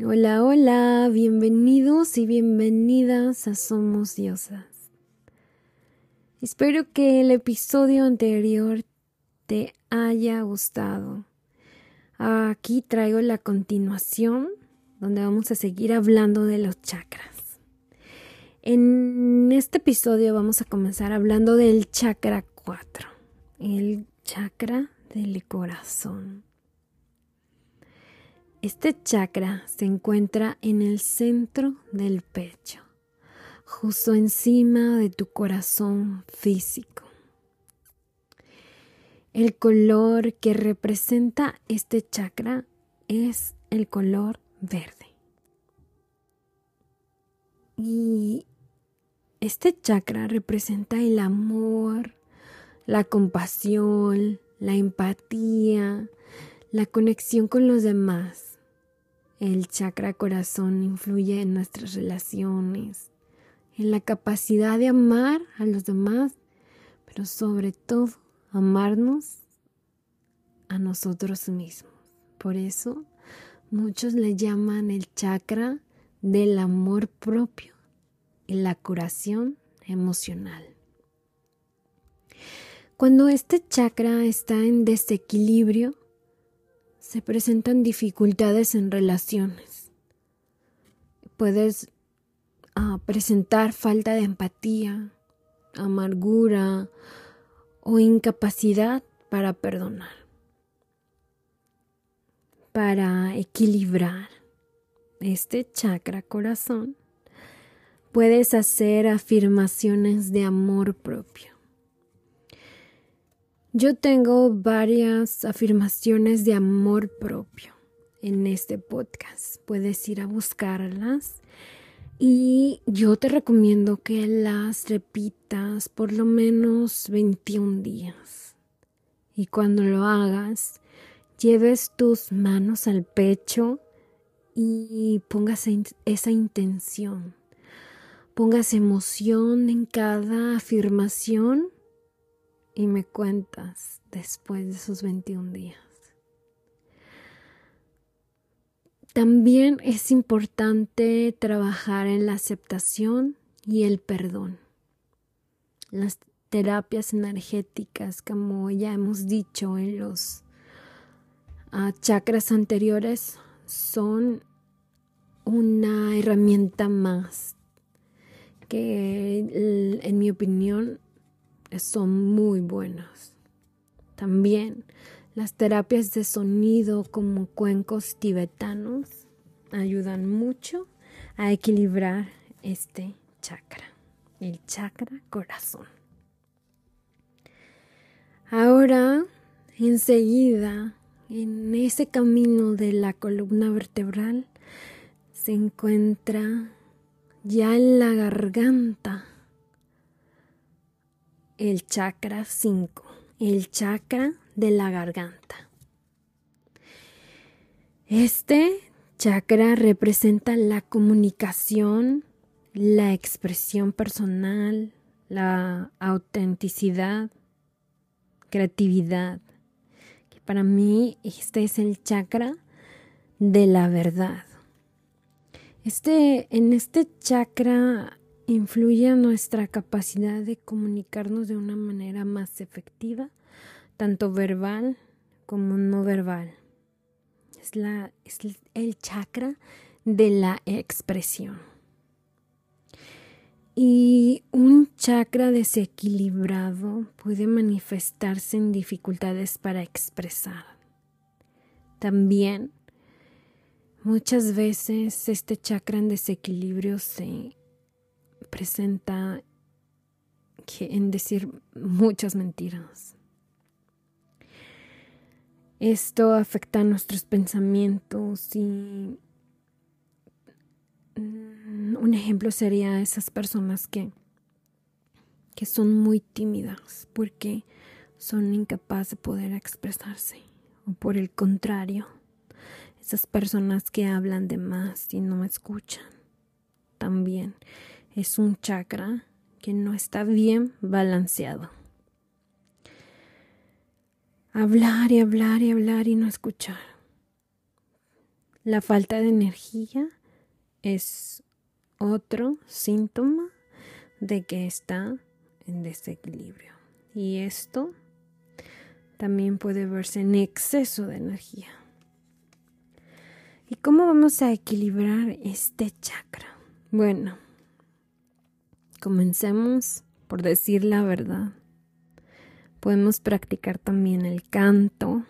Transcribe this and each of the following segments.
Hola, hola, bienvenidos y bienvenidas a Somos Diosas. Espero que el episodio anterior te haya gustado. Aquí traigo la continuación donde vamos a seguir hablando de los chakras. En este episodio vamos a comenzar hablando del chakra 4, el chakra del corazón. Este chakra se encuentra en el centro del pecho, justo encima de tu corazón físico. El color que representa este chakra es el color verde. Y este chakra representa el amor, la compasión, la empatía, la conexión con los demás el chakra corazón influye en nuestras relaciones, en la capacidad de amar a los demás, pero sobre todo amarnos a nosotros mismos. Por eso muchos le llaman el chakra del amor propio y la curación emocional. Cuando este chakra está en desequilibrio, se presentan dificultades en relaciones. Puedes ah, presentar falta de empatía, amargura o incapacidad para perdonar. Para equilibrar este chakra corazón, puedes hacer afirmaciones de amor propio. Yo tengo varias afirmaciones de amor propio en este podcast. Puedes ir a buscarlas y yo te recomiendo que las repitas por lo menos 21 días. Y cuando lo hagas, lleves tus manos al pecho y pongas esa intención. Pongas emoción en cada afirmación y me cuentas después de esos 21 días. También es importante trabajar en la aceptación y el perdón. Las terapias energéticas, como ya hemos dicho en los ah, chakras anteriores, son una herramienta más que en mi opinión son muy buenos. También las terapias de sonido como cuencos tibetanos ayudan mucho a equilibrar este chakra, el chakra corazón. Ahora, enseguida, en ese camino de la columna vertebral, se encuentra ya en la garganta el chakra 5, el chakra de la garganta. Este chakra representa la comunicación, la expresión personal, la autenticidad, creatividad. Para mí este es el chakra de la verdad. Este, en este chakra influye en nuestra capacidad de comunicarnos de una manera más efectiva, tanto verbal como no verbal. Es, la, es el chakra de la expresión. Y un chakra desequilibrado puede manifestarse en dificultades para expresar. También muchas veces este chakra en desequilibrio se presenta que en decir muchas mentiras. Esto afecta a nuestros pensamientos y mm, un ejemplo sería esas personas que, que son muy tímidas porque son incapaces de poder expresarse. O por el contrario, esas personas que hablan de más y no escuchan también es un chakra que no está bien balanceado. Hablar y hablar y hablar y no escuchar. La falta de energía es otro síntoma de que está en desequilibrio. Y esto también puede verse en exceso de energía. ¿Y cómo vamos a equilibrar este chakra? Bueno, comencemos por decir la verdad. Podemos practicar también el canto,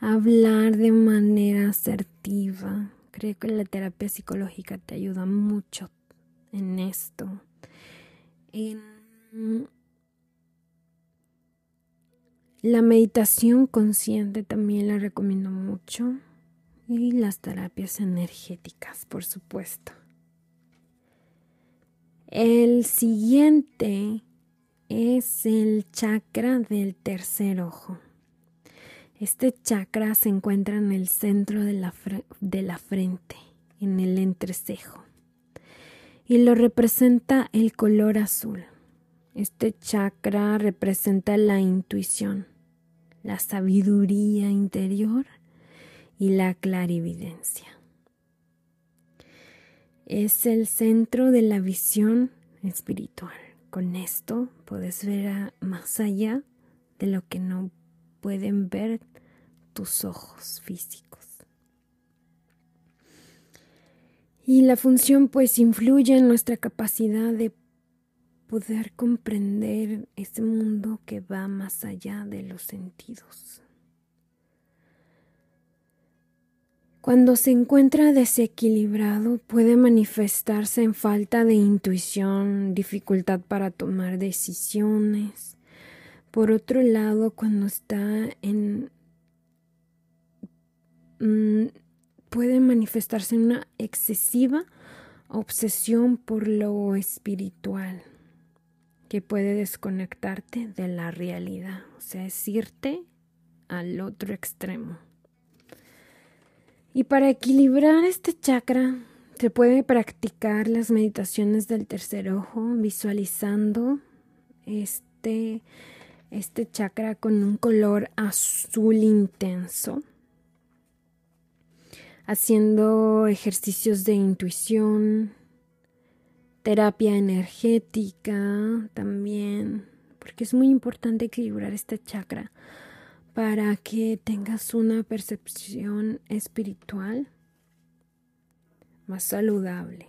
hablar de manera asertiva. Creo que la terapia psicológica te ayuda mucho en esto. la meditación consciente también la recomiendo mucho. Y las terapias energéticas, por supuesto. El siguiente es el chakra del tercer ojo. Este chakra se encuentra en el centro de la, de la frente, en el entrecejo, y lo representa el color azul. Este chakra representa la intuición, la sabiduría interior y la clarividencia. Es el centro de la visión espiritual. Con esto puedes ver más allá de lo que no pueden ver tus ojos físicos. Y la función pues influye en nuestra capacidad de poder comprender ese mundo que va más allá de los sentidos. Cuando se encuentra desequilibrado puede manifestarse en falta de intuición, dificultad para tomar decisiones. Por otro lado, cuando está en... Mm, puede manifestarse en una excesiva obsesión por lo espiritual que puede desconectarte de la realidad, o sea, es irte al otro extremo. Y para equilibrar este chakra se puede practicar las meditaciones del tercer ojo visualizando este, este chakra con un color azul intenso, haciendo ejercicios de intuición, terapia energética también, porque es muy importante equilibrar este chakra para que tengas una percepción espiritual más saludable.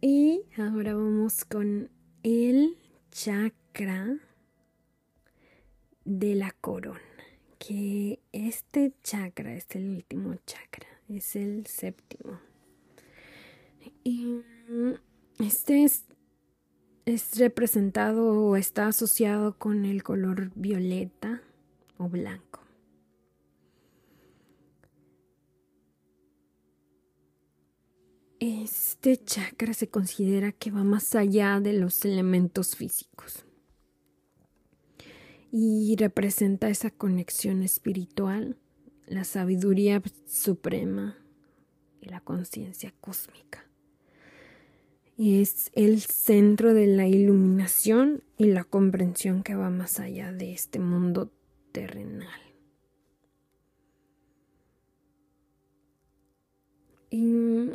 Y ahora vamos con el chakra de la corona, que este chakra es el último chakra, es el séptimo. Y este es es representado o está asociado con el color violeta o blanco. Este chakra se considera que va más allá de los elementos físicos y representa esa conexión espiritual, la sabiduría suprema y la conciencia cósmica es el centro de la iluminación y la comprensión que va más allá de este mundo terrenal. Y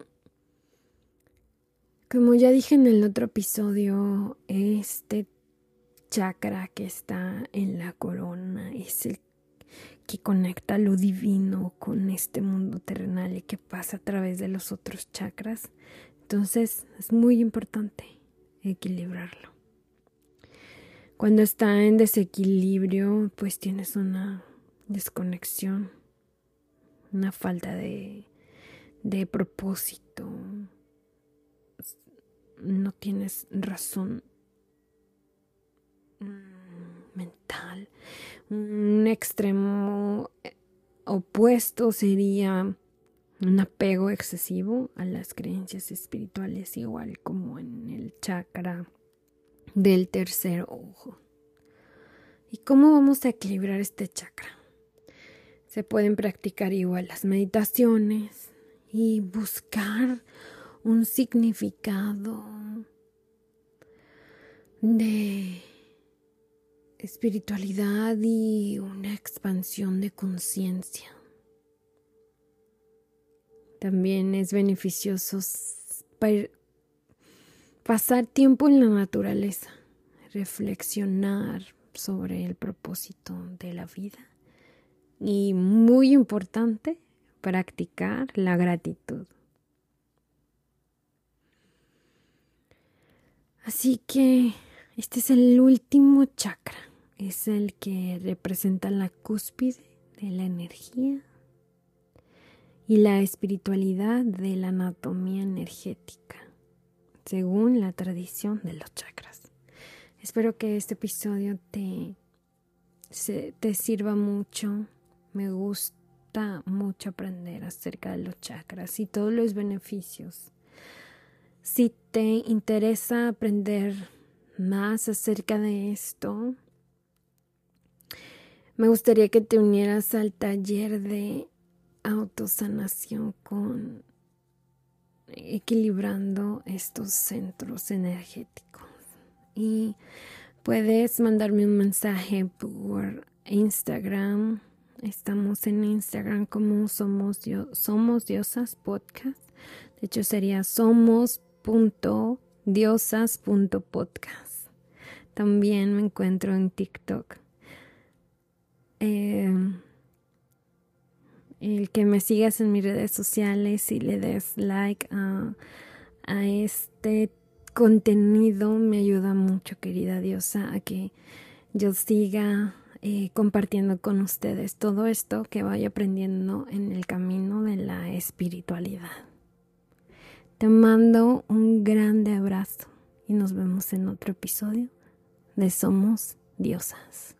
como ya dije en el otro episodio, este chakra que está en la corona es el que conecta lo divino con este mundo terrenal y que pasa a través de los otros chakras entonces es muy importante equilibrarlo. Cuando está en desequilibrio, pues tienes una desconexión, una falta de, de propósito, no tienes razón mm, mental. Un extremo opuesto sería un apego excesivo a las creencias espirituales, igual como en el chakra del tercer ojo. ¿Y cómo vamos a equilibrar este chakra? Se pueden practicar igual las meditaciones y buscar un significado de espiritualidad y una expansión de conciencia También es beneficioso pasar tiempo en la naturaleza, reflexionar sobre el propósito de la vida y muy importante, practicar la gratitud. Así que este es el último chakra, es el que representa la cúspide de la energía y la espiritualidad de la anatomía energética, según la tradición de los chakras. Espero que este episodio te, te sirva mucho. Me gusta mucho aprender acerca de los chakras y todos los beneficios. Si te interesa aprender más acerca de esto, me gustaría que te unieras al taller de autosanación con equilibrando estos centros energéticos y puedes mandarme un mensaje por Instagram. Estamos en Instagram como Somos, Somos Diosas Podcast. De hecho sería somos.diosas.podcast. También me encuentro en TikTok. Eh, el que me sigas en mis redes sociales y le des like a, a este contenido me ayuda mucho, querida diosa, a que yo siga eh, compartiendo con ustedes todo esto que vaya aprendiendo en el camino de la espiritualidad. Te mando un grande abrazo y nos vemos en otro episodio de Somos Diosas.